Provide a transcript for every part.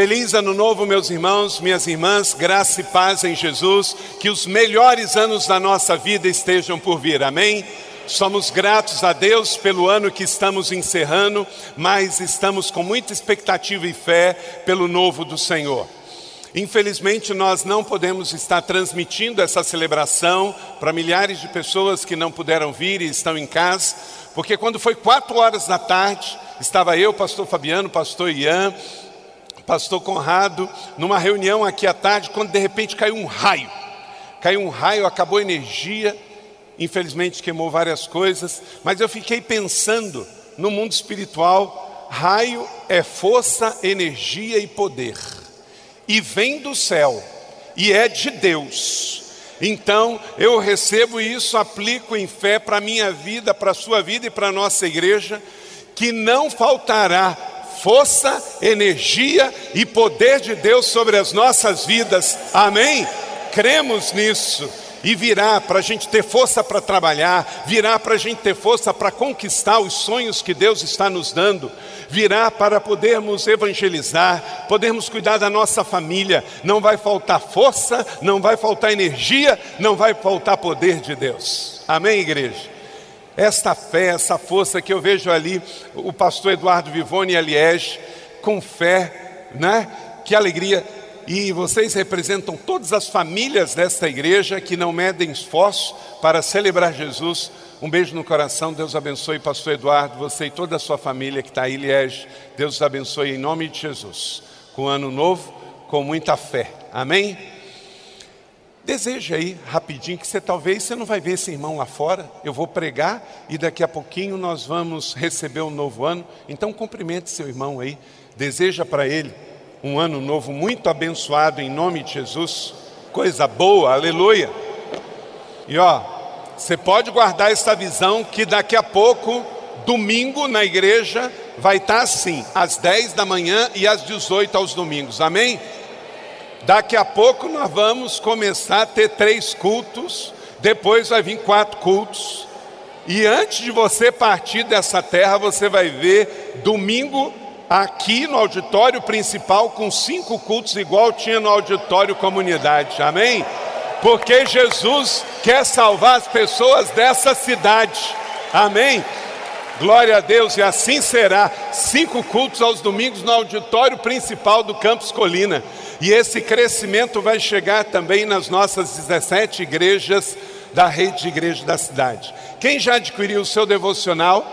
Feliz ano novo, meus irmãos, minhas irmãs, graça e paz em Jesus, que os melhores anos da nossa vida estejam por vir, amém? Somos gratos a Deus pelo ano que estamos encerrando, mas estamos com muita expectativa e fé pelo novo do Senhor. Infelizmente, nós não podemos estar transmitindo essa celebração para milhares de pessoas que não puderam vir e estão em casa, porque quando foi quatro horas da tarde, estava eu, pastor Fabiano, pastor Ian, pastor Conrado, numa reunião aqui à tarde, quando de repente caiu um raio. Caiu um raio, acabou a energia, infelizmente queimou várias coisas, mas eu fiquei pensando no mundo espiritual, raio é força, energia e poder. E vem do céu, e é de Deus. Então, eu recebo isso, aplico em fé para a minha vida, para a sua vida e para a nossa igreja, que não faltará força, energia e poder de Deus sobre as nossas vidas. Amém? Cremos nisso. E virá para a gente ter força para trabalhar, virá para a gente ter força para conquistar os sonhos que Deus está nos dando, virá para podermos evangelizar, podermos cuidar da nossa família. Não vai faltar força, não vai faltar energia, não vai faltar poder de Deus. Amém, igreja? Esta fé, essa força que eu vejo ali, o pastor Eduardo Vivone e Aliege, com fé, né? Que alegria. E vocês representam todas as famílias desta igreja que não medem esforço para celebrar Jesus. Um beijo no coração, Deus abençoe, pastor Eduardo, você e toda a sua família que está aí, Liege. Deus abençoe em nome de Jesus. Com um ano novo, com muita fé. Amém? Deseja aí rapidinho que você talvez você não vai ver esse irmão lá fora. Eu vou pregar e daqui a pouquinho nós vamos receber um novo ano. Então cumprimente seu irmão aí. Deseja para ele um ano novo muito abençoado em nome de Jesus. Coisa boa, aleluia. E ó, você pode guardar essa visão que daqui a pouco, domingo na igreja, vai estar assim, às 10 da manhã e às 18 aos domingos. Amém? Daqui a pouco nós vamos começar a ter três cultos, depois vai vir quatro cultos. E antes de você partir dessa terra, você vai ver domingo aqui no auditório principal com cinco cultos igual tinha no auditório comunidade. Amém? Porque Jesus quer salvar as pessoas dessa cidade. Amém? Glória a Deus, e assim será. Cinco cultos aos domingos no auditório principal do Campus Colina. E esse crescimento vai chegar também nas nossas 17 igrejas da rede de igreja da cidade. Quem já adquiriu o seu devocional?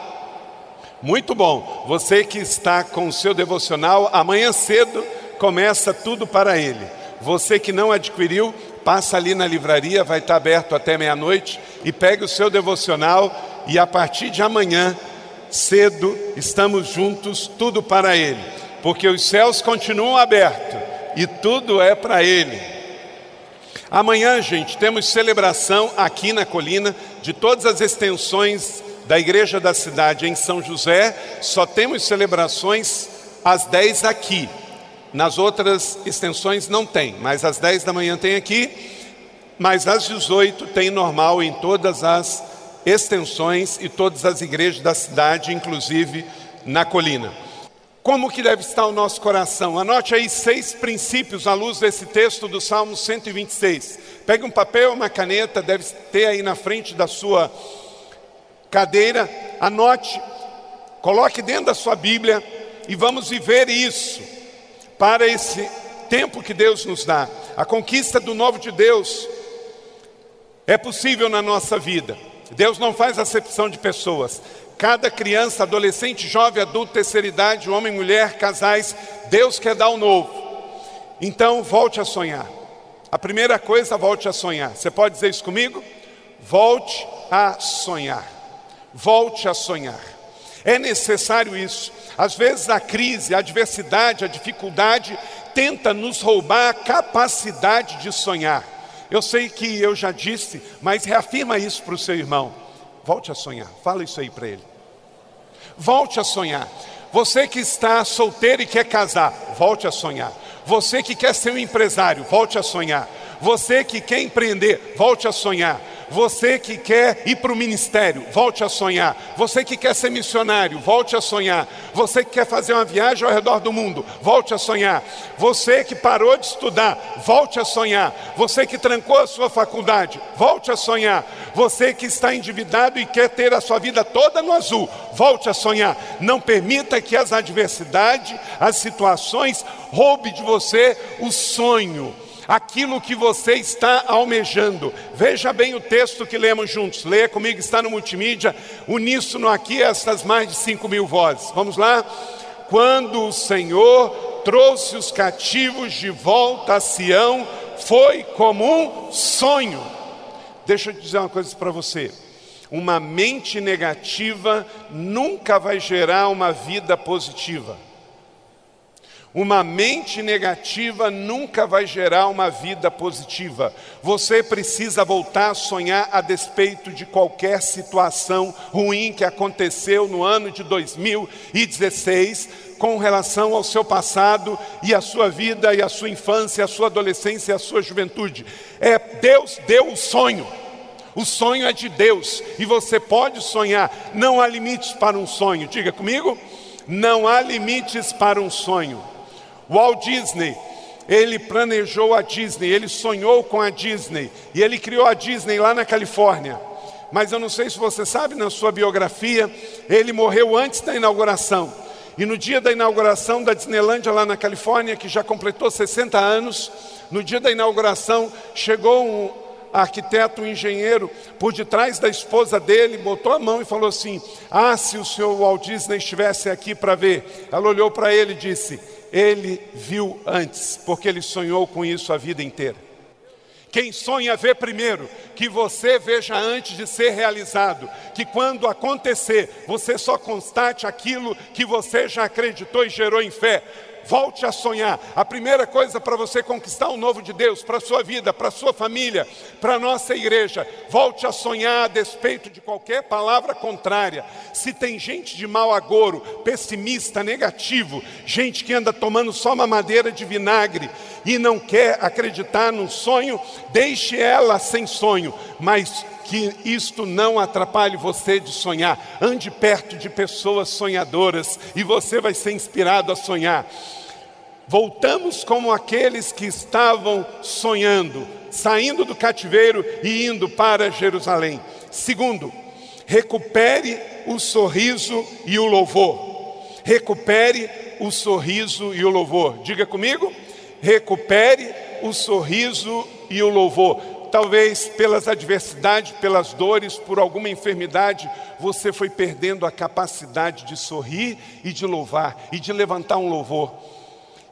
Muito bom. Você que está com o seu devocional, amanhã cedo começa tudo para ele. Você que não adquiriu, passa ali na livraria, vai estar aberto até meia-noite e pegue o seu devocional e a partir de amanhã cedo estamos juntos, tudo para ele, porque os céus continuam abertos e tudo é para Ele. Amanhã, gente, temos celebração aqui na colina de todas as extensões da Igreja da Cidade em São José. Só temos celebrações às 10 aqui. Nas outras extensões não tem, mas às 10 da manhã tem aqui, mas às 18 tem normal em todas as extensões e todas as igrejas da cidade, inclusive na colina. Como que deve estar o nosso coração? Anote aí seis princípios à luz desse texto do Salmo 126. Pegue um papel, uma caneta, deve ter aí na frente da sua cadeira. Anote, coloque dentro da sua Bíblia e vamos viver isso para esse tempo que Deus nos dá. A conquista do novo de Deus é possível na nossa vida. Deus não faz acepção de pessoas. Cada criança, adolescente, jovem, adulto, terceira idade, homem, mulher, casais, Deus quer dar o um novo. Então, volte a sonhar. A primeira coisa, volte a sonhar. Você pode dizer isso comigo? Volte a sonhar. Volte a sonhar. É necessário isso. Às vezes a crise, a adversidade, a dificuldade tenta nos roubar a capacidade de sonhar. Eu sei que eu já disse, mas reafirma isso para o seu irmão. Volte a sonhar. Fala isso aí para ele. Volte a sonhar. Você que está solteiro e quer casar, volte a sonhar. Você que quer ser um empresário, volte a sonhar. Você que quer empreender, volte a sonhar. Você que quer ir para o ministério, volte a sonhar. Você que quer ser missionário, volte a sonhar. Você que quer fazer uma viagem ao redor do mundo, volte a sonhar. Você que parou de estudar, volte a sonhar. Você que trancou a sua faculdade, volte a sonhar. Você que está endividado e quer ter a sua vida toda no azul, volte a sonhar. Não permita que as adversidades, as situações roube de você o sonho aquilo que você está almejando. Veja bem o texto que lemos juntos. Leia comigo, está no multimídia, uníssono aqui, essas mais de 5 mil vozes. Vamos lá? Quando o Senhor trouxe os cativos de volta a Sião, foi como um sonho. Deixa eu dizer uma coisa para você. Uma mente negativa nunca vai gerar uma vida positiva. Uma mente negativa nunca vai gerar uma vida positiva. Você precisa voltar a sonhar a despeito de qualquer situação ruim que aconteceu no ano de 2016 com relação ao seu passado e a sua vida e a sua infância, a sua adolescência e a sua juventude. É Deus deu o sonho. O sonho é de Deus e você pode sonhar. Não há limites para um sonho. Diga comigo. Não há limites para um sonho. Walt Disney, ele planejou a Disney, ele sonhou com a Disney e ele criou a Disney lá na Califórnia. Mas eu não sei se você sabe, na sua biografia, ele morreu antes da inauguração. E no dia da inauguração da Disneylândia lá na Califórnia, que já completou 60 anos, no dia da inauguração chegou um arquiteto, um engenheiro, por detrás da esposa dele, botou a mão e falou assim: Ah, se o senhor Walt Disney estivesse aqui para ver. Ela olhou para ele e disse: ele viu antes, porque ele sonhou com isso a vida inteira. Quem sonha vê primeiro, que você veja antes de ser realizado, que quando acontecer, você só constate aquilo que você já acreditou e gerou em fé. Volte a sonhar. A primeira coisa para você conquistar o novo de Deus, para a sua vida, para a sua família, para a nossa igreja, volte a sonhar a despeito de qualquer palavra contrária. Se tem gente de mau agouro, pessimista, negativo, gente que anda tomando só uma madeira de vinagre e não quer acreditar num sonho, deixe ela sem sonho, mas que isto não atrapalhe você de sonhar. Ande perto de pessoas sonhadoras e você vai ser inspirado a sonhar. Voltamos como aqueles que estavam sonhando, saindo do cativeiro e indo para Jerusalém. Segundo, recupere o sorriso e o louvor. Recupere o sorriso e o louvor. Diga comigo. Recupere o sorriso e o louvor. Talvez pelas adversidades, pelas dores, por alguma enfermidade, você foi perdendo a capacidade de sorrir e de louvar e de levantar um louvor.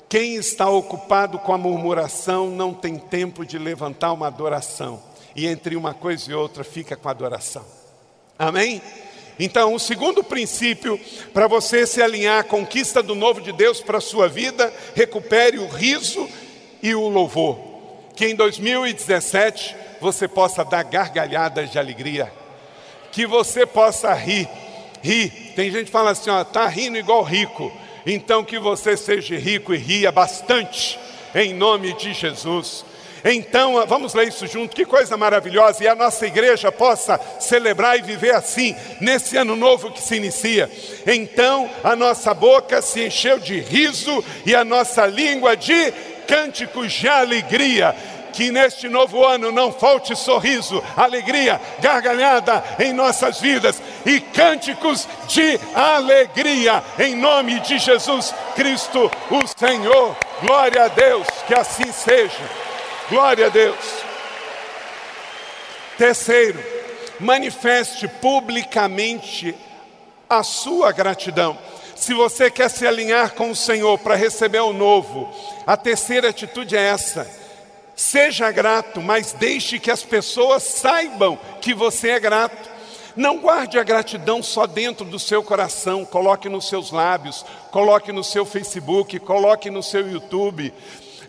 Quem está ocupado com a murmuração não tem tempo de levantar uma adoração. E entre uma coisa e outra fica com a adoração. Amém? Então, o segundo princípio para você se alinhar à conquista do novo de Deus para a sua vida, recupere o riso e o louvor. Que em 2017 você possa dar gargalhadas de alegria. Que você possa rir. Rir. Tem gente que fala assim, ó, tá rindo igual rico. Então que você seja rico e ria bastante, em nome de Jesus. Então, vamos ler isso junto, que coisa maravilhosa, e a nossa igreja possa celebrar e viver assim, nesse ano novo que se inicia. Então, a nossa boca se encheu de riso e a nossa língua de cânticos de alegria que neste novo ano não falte sorriso, alegria, gargalhada em nossas vidas e cânticos de alegria em nome de Jesus Cristo, o Senhor. Glória a Deus, que assim seja. Glória a Deus. Terceiro, manifeste publicamente a sua gratidão. Se você quer se alinhar com o Senhor para receber o novo, a terceira atitude é essa Seja grato, mas deixe que as pessoas saibam que você é grato. Não guarde a gratidão só dentro do seu coração, coloque nos seus lábios, coloque no seu Facebook, coloque no seu YouTube,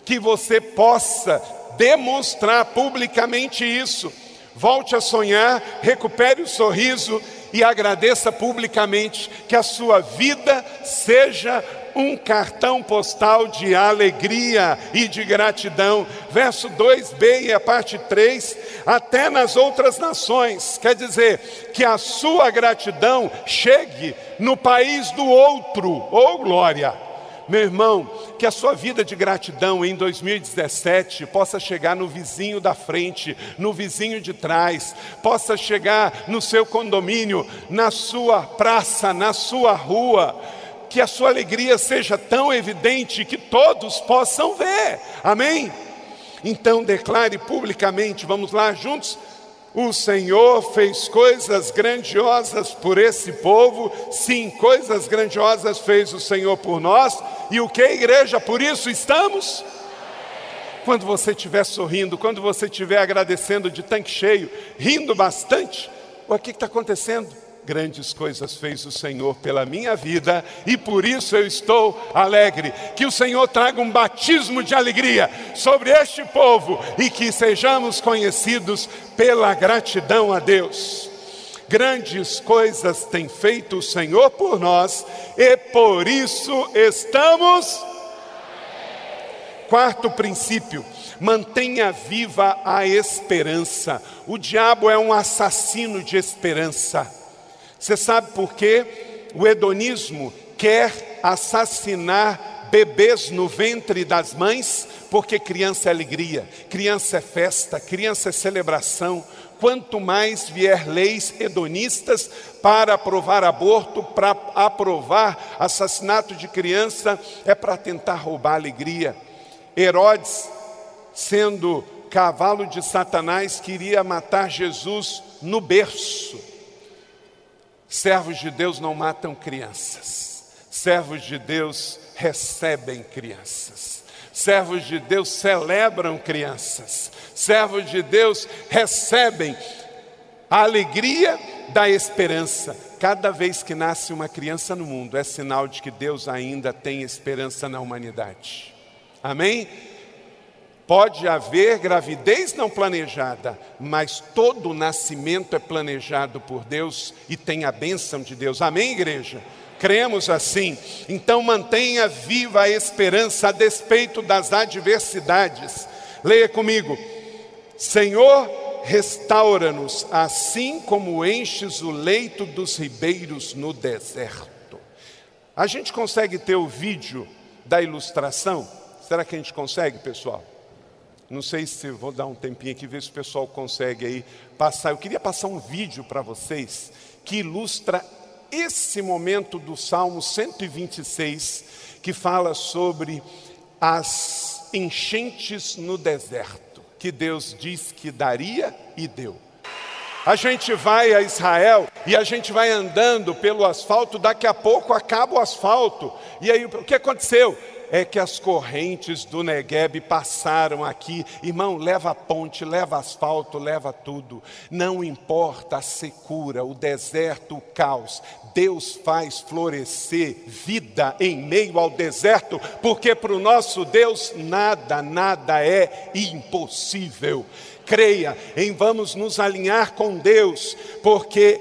que você possa demonstrar publicamente isso. Volte a sonhar, recupere o sorriso e agradeça publicamente que a sua vida seja um cartão postal de alegria e de gratidão. Verso 2b e a parte 3, até nas outras nações, quer dizer, que a sua gratidão chegue no país do outro, ou oh, glória. Meu irmão, que a sua vida de gratidão em 2017 possa chegar no vizinho da frente, no vizinho de trás, possa chegar no seu condomínio, na sua praça, na sua rua. Que a sua alegria seja tão evidente que todos possam ver. Amém? Então declare publicamente, vamos lá juntos? O Senhor fez coisas grandiosas por esse povo, sim, coisas grandiosas fez o Senhor por nós, e o que, igreja? Por isso estamos? Quando você estiver sorrindo, quando você estiver agradecendo de tanque cheio, rindo bastante, o que está acontecendo? Grandes coisas fez o Senhor pela minha vida e por isso eu estou alegre. Que o Senhor traga um batismo de alegria sobre este povo e que sejamos conhecidos pela gratidão a Deus. Grandes coisas tem feito o Senhor por nós e por isso estamos. Quarto princípio, mantenha viva a esperança. O diabo é um assassino de esperança. Você sabe por quê? O hedonismo quer assassinar bebês no ventre das mães, porque criança é alegria, criança é festa, criança é celebração. Quanto mais vier leis hedonistas para aprovar aborto, para aprovar assassinato de criança, é para tentar roubar alegria. Herodes, sendo cavalo de Satanás, queria matar Jesus no berço. Servos de Deus não matam crianças, servos de Deus recebem crianças, servos de Deus celebram crianças, servos de Deus recebem a alegria da esperança. Cada vez que nasce uma criança no mundo, é sinal de que Deus ainda tem esperança na humanidade. Amém? Pode haver gravidez não planejada, mas todo nascimento é planejado por Deus e tem a bênção de Deus. Amém, igreja? Cremos assim. Então mantenha viva a esperança a despeito das adversidades. Leia comigo. Senhor, restaura-nos, assim como enches o leito dos ribeiros no deserto. A gente consegue ter o vídeo da ilustração? Será que a gente consegue, pessoal? Não sei se vou dar um tempinho aqui, ver se o pessoal consegue aí passar. Eu queria passar um vídeo para vocês que ilustra esse momento do Salmo 126, que fala sobre as enchentes no deserto, que Deus diz que daria e deu. A gente vai a Israel e a gente vai andando pelo asfalto, daqui a pouco acaba o asfalto. E aí o que aconteceu? É que as correntes do Negueb passaram aqui. Irmão, leva a ponte, leva asfalto, leva tudo. Não importa a secura, o deserto, o caos. Deus faz florescer vida em meio ao deserto, porque para o nosso Deus nada, nada é impossível. Creia em vamos nos alinhar com Deus, porque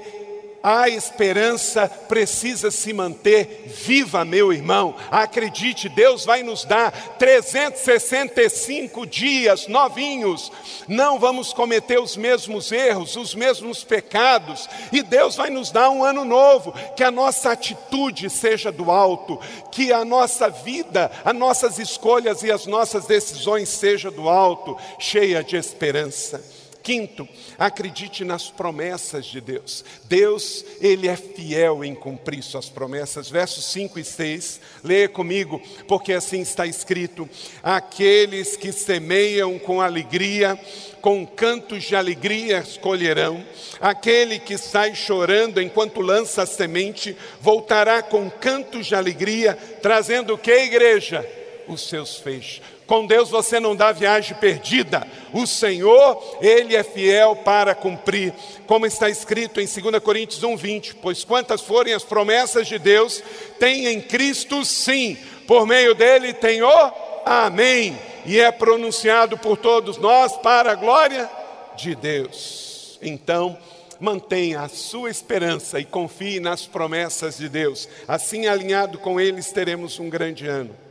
a esperança precisa se manter viva, meu irmão. Acredite, Deus vai nos dar 365 dias novinhos. Não vamos cometer os mesmos erros, os mesmos pecados, e Deus vai nos dar um ano novo. Que a nossa atitude seja do alto, que a nossa vida, as nossas escolhas e as nossas decisões seja do alto, cheia de esperança. Quinto, acredite nas promessas de Deus. Deus, Ele é fiel em cumprir Suas promessas. Versos 5 e 6, leia comigo, porque assim está escrito: Aqueles que semeiam com alegria, com cantos de alegria colherão. Aquele que sai chorando enquanto lança a semente, voltará com cantos de alegria, trazendo o que, igreja? Os seus feixes. Com Deus você não dá viagem perdida. O Senhor, Ele é fiel para cumprir. Como está escrito em 2 Coríntios 1,20: Pois quantas forem as promessas de Deus, tem em Cristo sim, por meio dele tem o Amém. e é pronunciado por todos nós para a glória de Deus. Então, mantenha a sua esperança e confie nas promessas de Deus. Assim, alinhado com eles, teremos um grande ano.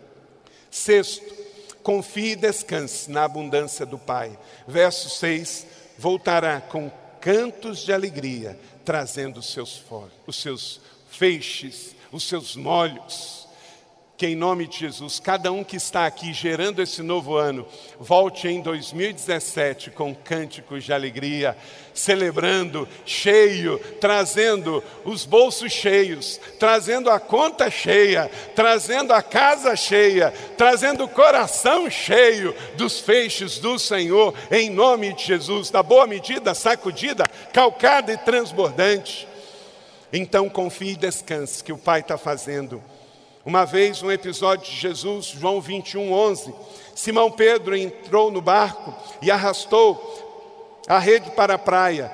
Sexto, confie e descanse na abundância do Pai. Verso 6: voltará com cantos de alegria, trazendo os seus, os seus feixes, os seus molhos que em nome de Jesus, cada um que está aqui gerando esse novo ano, volte em 2017 com cânticos de alegria, celebrando, cheio, trazendo os bolsos cheios, trazendo a conta cheia, trazendo a casa cheia, trazendo o coração cheio dos feixes do Senhor, em nome de Jesus, da boa medida, sacudida, calcada e transbordante. Então confie e descanse que o Pai está fazendo uma vez, um episódio de Jesus, João 21, 11. Simão Pedro entrou no barco e arrastou a rede para a praia.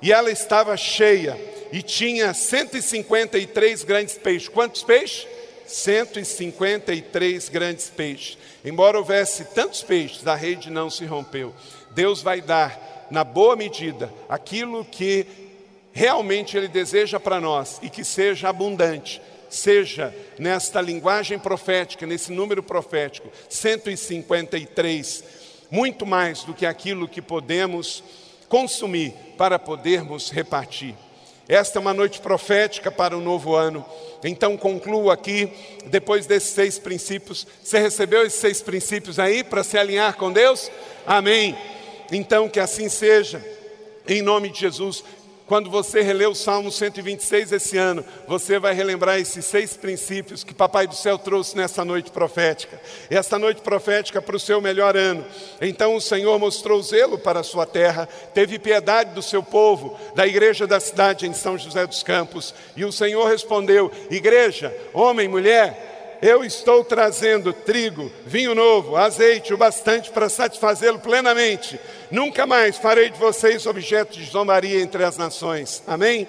E ela estava cheia e tinha 153 grandes peixes. Quantos peixes? 153 grandes peixes. Embora houvesse tantos peixes, a rede não se rompeu. Deus vai dar, na boa medida, aquilo que realmente Ele deseja para nós e que seja abundante seja nesta linguagem profética, nesse número profético, 153, muito mais do que aquilo que podemos consumir para podermos repartir. Esta é uma noite profética para o novo ano. Então concluo aqui, depois desses seis princípios. Você recebeu esses seis princípios aí para se alinhar com Deus? Amém. Então que assim seja. Em nome de Jesus, quando você reler o Salmo 126 esse ano, você vai relembrar esses seis princípios que Papai do Céu trouxe nessa noite profética. Essa noite profética para o seu melhor ano. Então o Senhor mostrou zelo para a sua terra, teve piedade do seu povo, da igreja da cidade em São José dos Campos. E o Senhor respondeu: Igreja, homem, mulher, eu estou trazendo trigo, vinho novo, azeite, o bastante para satisfazê-lo plenamente. Nunca mais farei de vocês objeto de zombaria entre as nações. Amém?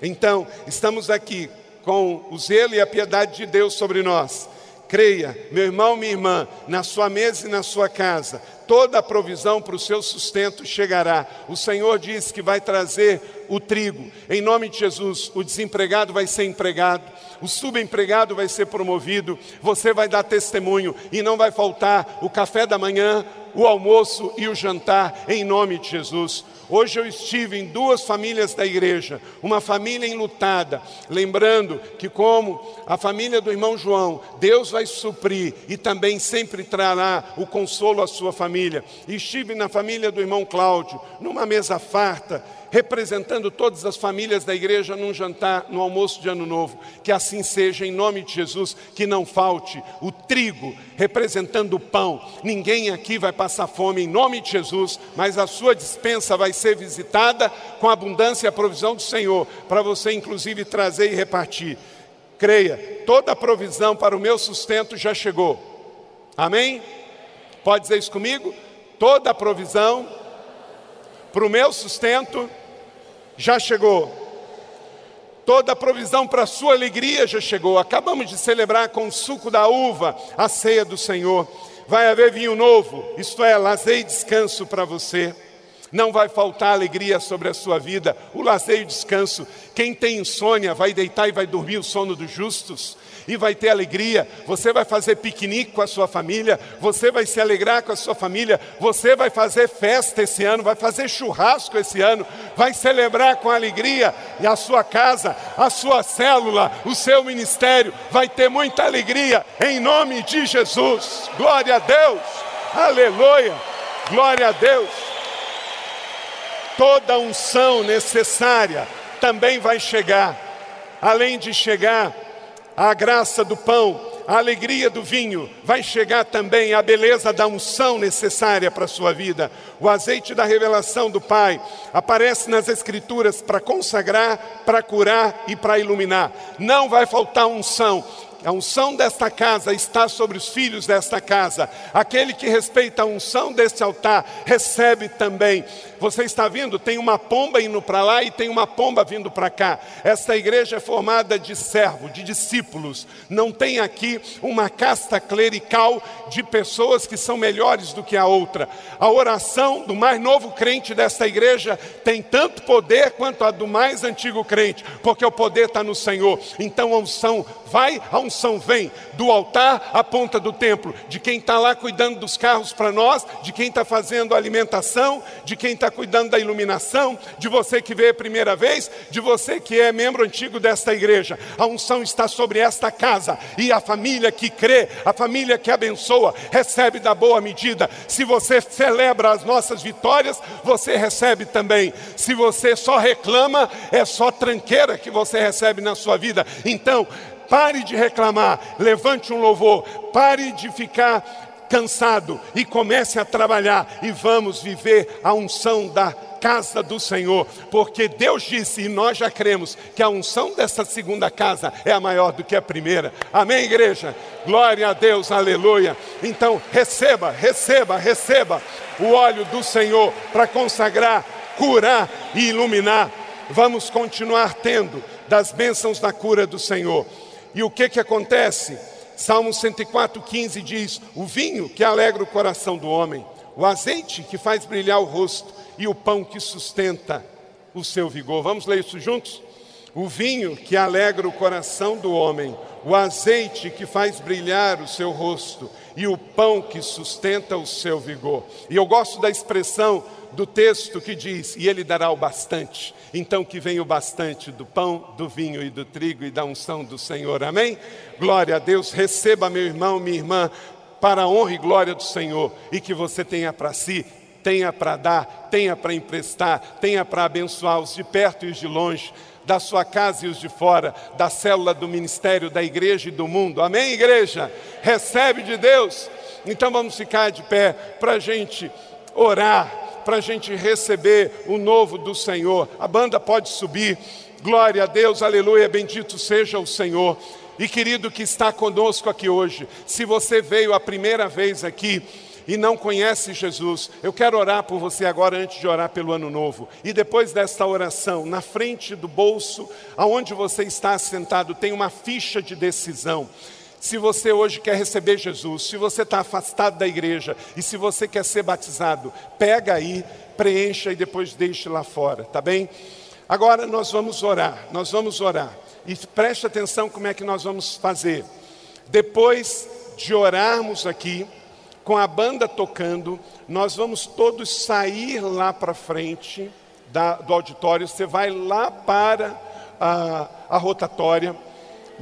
Então, estamos aqui com o zelo e a piedade de Deus sobre nós. Creia, meu irmão, minha irmã, na sua mesa e na sua casa, toda a provisão para o seu sustento chegará. O Senhor diz que vai trazer o trigo. Em nome de Jesus, o desempregado vai ser empregado o subempregado vai ser promovido, você vai dar testemunho e não vai faltar o café da manhã, o almoço e o jantar, em nome de Jesus. Hoje eu estive em duas famílias da igreja, uma família enlutada, lembrando que, como a família do irmão João, Deus vai suprir e também sempre trará o consolo à sua família. Estive na família do irmão Cláudio, numa mesa farta, representando todas as famílias da igreja num jantar, no almoço de ano novo. Que assim seja, em nome de Jesus, que não falte o trigo representando o pão. Ninguém aqui vai passar fome em nome de Jesus, mas a sua dispensa vai ser visitada com a abundância e a provisão do Senhor, para você inclusive trazer e repartir. Creia, toda a provisão para o meu sustento já chegou. Amém? Pode dizer isso comigo? Toda a provisão para o meu sustento já chegou. Toda a provisão para a sua alegria já chegou. Acabamos de celebrar com o suco da uva a ceia do Senhor. Vai haver vinho novo, isto é, lazer e descanso para você. Não vai faltar alegria sobre a sua vida, o lazer e o descanso. Quem tem insônia vai deitar e vai dormir o sono dos justos e vai ter alegria. Você vai fazer piquenique com a sua família, você vai se alegrar com a sua família, você vai fazer festa esse ano, vai fazer churrasco esse ano, vai celebrar com alegria e a sua casa, a sua célula, o seu ministério vai ter muita alegria em nome de Jesus. Glória a Deus. Aleluia. Glória a Deus. Toda unção necessária também vai chegar. Além de chegar, a graça do pão, a alegria do vinho, vai chegar também a beleza da unção necessária para a sua vida. O azeite da revelação do Pai aparece nas Escrituras para consagrar, para curar e para iluminar. Não vai faltar unção A unção desta casa está sobre os filhos desta casa. Aquele que respeita a unção deste altar recebe também. Você está vendo? Tem uma pomba indo para lá e tem uma pomba vindo para cá. Esta igreja é formada de servos, de discípulos. Não tem aqui uma casta clerical de pessoas que são melhores do que a outra. A oração do mais novo crente desta igreja tem tanto poder quanto a do mais antigo crente, porque o poder está no Senhor. Então a unção vai, a unção vem do altar à ponta do templo, de quem está lá cuidando dos carros para nós, de quem está fazendo a alimentação, de quem está cuidando da iluminação, de você que veio a primeira vez, de você que é membro antigo desta igreja. A unção está sobre esta casa e a família que crê, a família que abençoa, recebe da boa medida. Se você celebra as nossas vitórias, você recebe também. Se você só reclama, é só tranqueira que você recebe na sua vida. Então, pare de reclamar, levante um louvor, pare de ficar cansado e comece a trabalhar e vamos viver a unção da casa do Senhor, porque Deus disse e nós já cremos que a unção dessa segunda casa é a maior do que a primeira. Amém, igreja? Glória a Deus, aleluia. Então, receba, receba, receba o óleo do Senhor para consagrar, curar e iluminar. Vamos continuar tendo das bênçãos da cura do Senhor. E o que que acontece? Salmo 104,15 diz: O vinho que alegra o coração do homem, o azeite que faz brilhar o rosto e o pão que sustenta o seu vigor. Vamos ler isso juntos? O vinho que alegra o coração do homem, o azeite que faz brilhar o seu rosto e o pão que sustenta o seu vigor. E eu gosto da expressão do texto que diz: E ele dará o bastante. Então que venha o bastante do pão, do vinho e do trigo e da unção do Senhor. Amém? Glória a Deus. Receba, meu irmão, minha irmã, para a honra e glória do Senhor e que você tenha para si tenha para dar, tenha para emprestar, tenha para abençoar os de perto e os de longe, da sua casa e os de fora, da célula do ministério, da igreja e do mundo. Amém, igreja? Recebe de Deus. Então vamos ficar de pé para a gente orar para a gente receber o novo do Senhor. A banda pode subir. Glória a Deus, aleluia, bendito seja o Senhor. E querido que está conosco aqui hoje, se você veio a primeira vez aqui, e não conhece Jesus, eu quero orar por você agora antes de orar pelo ano novo. E depois desta oração, na frente do bolso, aonde você está sentado, tem uma ficha de decisão. Se você hoje quer receber Jesus, se você está afastado da igreja e se você quer ser batizado, pega aí, preencha e depois deixe lá fora, tá bem? Agora nós vamos orar, nós vamos orar. E preste atenção como é que nós vamos fazer. Depois de orarmos aqui, com a banda tocando, nós vamos todos sair lá para frente da, do auditório. Você vai lá para a, a rotatória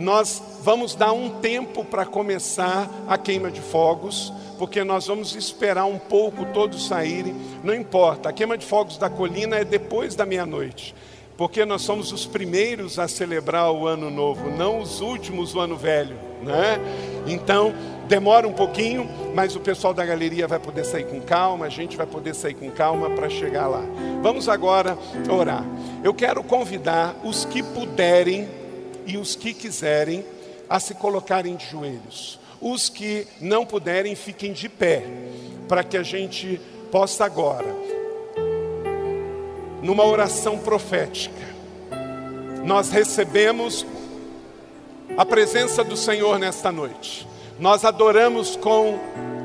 nós vamos dar um tempo para começar a queima de fogos, porque nós vamos esperar um pouco todos saírem. Não importa, a queima de fogos da colina é depois da meia-noite, porque nós somos os primeiros a celebrar o ano novo, não os últimos o ano velho, né? Então, demora um pouquinho, mas o pessoal da galeria vai poder sair com calma, a gente vai poder sair com calma para chegar lá. Vamos agora orar. Eu quero convidar os que puderem e os que quiserem a se colocarem de joelhos. Os que não puderem, fiquem de pé, para que a gente possa agora, numa oração profética, nós recebemos a presença do Senhor nesta noite. Nós adoramos com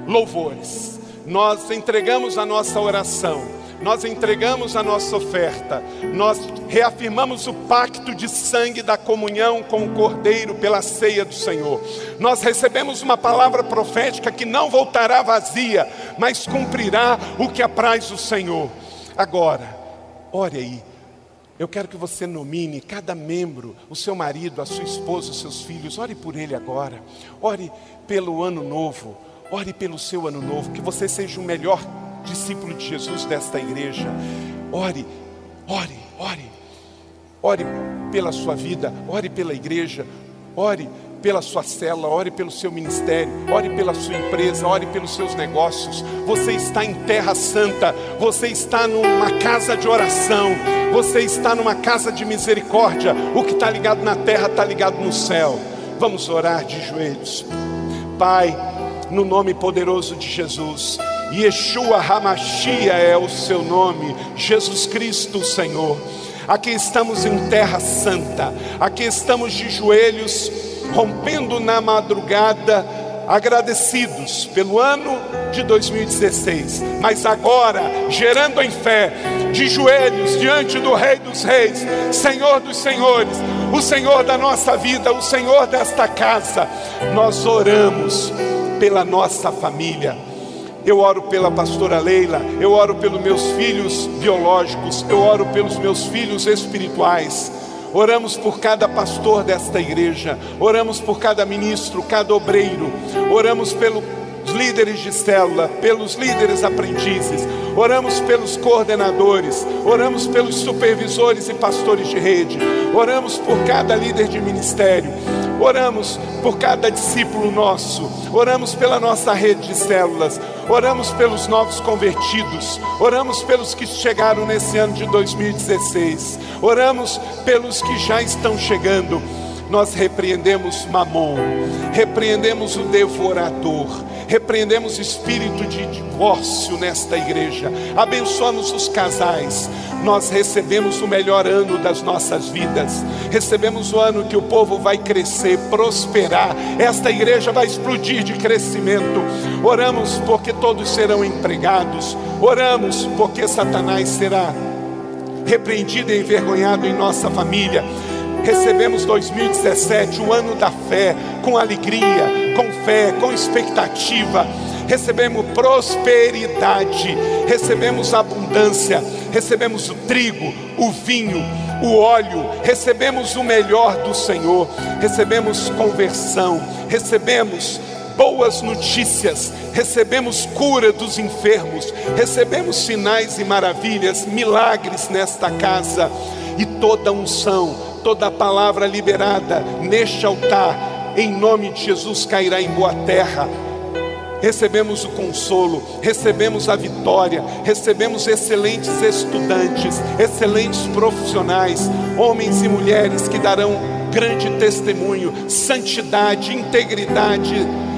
louvores. Nós entregamos a nossa oração nós entregamos a nossa oferta, nós reafirmamos o pacto de sangue da comunhão com o Cordeiro pela ceia do Senhor. Nós recebemos uma palavra profética que não voltará vazia, mas cumprirá o que apraz o Senhor. Agora, ore aí. Eu quero que você nomine cada membro, o seu marido, a sua esposa, os seus filhos. Ore por ele agora. Ore pelo ano novo. Ore pelo seu ano novo. Que você seja o melhor discípulo de Jesus desta igreja. Ore, ore, ore. Ore pela sua vida, ore pela igreja, ore pela sua cela, ore pelo seu ministério, ore pela sua empresa, ore pelos seus negócios. Você está em terra santa, você está numa casa de oração, você está numa casa de misericórdia. O que está ligado na terra está ligado no céu. Vamos orar de joelhos. Pai, no nome poderoso de Jesus, Yeshua Hamashia é o seu nome, Jesus Cristo, Senhor. Aqui estamos em terra santa, aqui estamos de joelhos, rompendo na madrugada, agradecidos pelo ano de 2016, mas agora gerando em fé, de joelhos diante do Rei dos Reis, Senhor dos Senhores, o Senhor da nossa vida, o Senhor desta casa, nós oramos pela nossa família eu oro pela pastora Leila, eu oro pelos meus filhos biológicos, eu oro pelos meus filhos espirituais. Oramos por cada pastor desta igreja, oramos por cada ministro, cada obreiro, oramos pelos líderes de célula, pelos líderes aprendizes, oramos pelos coordenadores, oramos pelos supervisores e pastores de rede, oramos por cada líder de ministério, oramos por cada discípulo nosso, oramos pela nossa rede de células, oramos pelos novos convertidos, oramos pelos que chegaram nesse ano de 2016, oramos pelos que já estão chegando. Nós repreendemos Mamon, repreendemos o devorador, repreendemos espírito de divórcio nesta igreja, abençoamos os casais. Nós recebemos o melhor ano das nossas vidas, recebemos o ano que o povo vai crescer, prosperar, esta igreja vai explodir de crescimento. Oramos porque todos serão empregados, oramos porque Satanás será repreendido e envergonhado em nossa família recebemos 2017, o ano da fé, com alegria, com fé, com expectativa. Recebemos prosperidade, recebemos abundância, recebemos o trigo, o vinho, o óleo, recebemos o melhor do Senhor, recebemos conversão, recebemos boas notícias, recebemos cura dos enfermos, recebemos sinais e maravilhas, milagres nesta casa e toda unção, toda palavra liberada neste altar, em nome de Jesus, cairá em boa terra. Recebemos o consolo, recebemos a vitória, recebemos excelentes estudantes, excelentes profissionais, homens e mulheres que darão grande testemunho, santidade, integridade.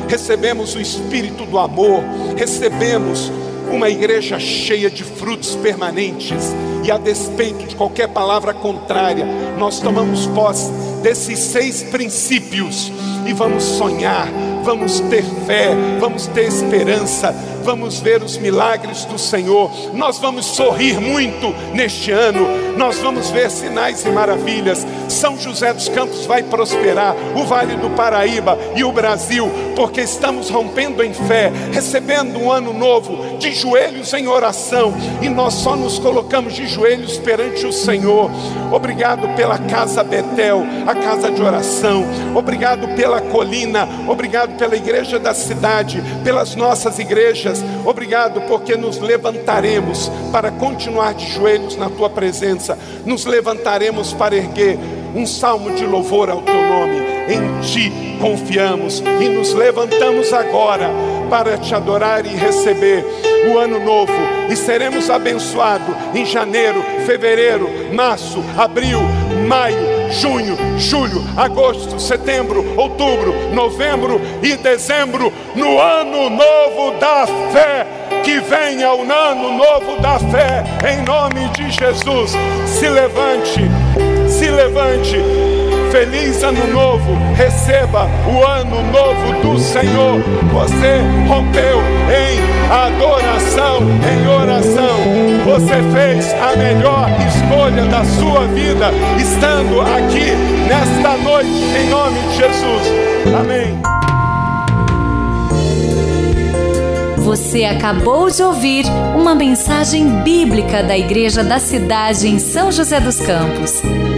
Recebemos o espírito do amor, recebemos uma igreja cheia de frutos permanentes, e a despeito de qualquer palavra contrária, nós tomamos posse desses seis princípios e vamos sonhar, vamos ter fé, vamos ter esperança, vamos ver os milagres do Senhor, nós vamos sorrir muito neste ano, nós vamos ver sinais e maravilhas. São José dos Campos vai prosperar, o Vale do Paraíba e o Brasil, porque estamos rompendo em fé, recebendo um ano novo, de joelhos em oração, e nós só nos colocamos de joelhos perante o Senhor. Obrigado pela casa Betel, a casa de oração, obrigado pela colina, obrigado pela igreja da cidade, pelas nossas igrejas Obrigado porque nos levantaremos para continuar de joelhos na tua presença. Nos levantaremos para erguer um salmo de louvor ao teu nome. Em ti confiamos e nos levantamos agora para te adorar e receber o ano novo e seremos abençoados em janeiro, fevereiro, março, abril, maio junho, julho, agosto, setembro, outubro, novembro e dezembro, no ano novo da fé. Que venha o ano novo da fé, em nome de Jesus. Se levante, se levante. Feliz ano novo, receba o ano novo do Senhor. Você rompeu em adoração, em oração. Você fez a melhor escolha da sua vida, estando aqui nesta noite, em nome de Jesus. Amém. Você acabou de ouvir uma mensagem bíblica da Igreja da Cidade em São José dos Campos.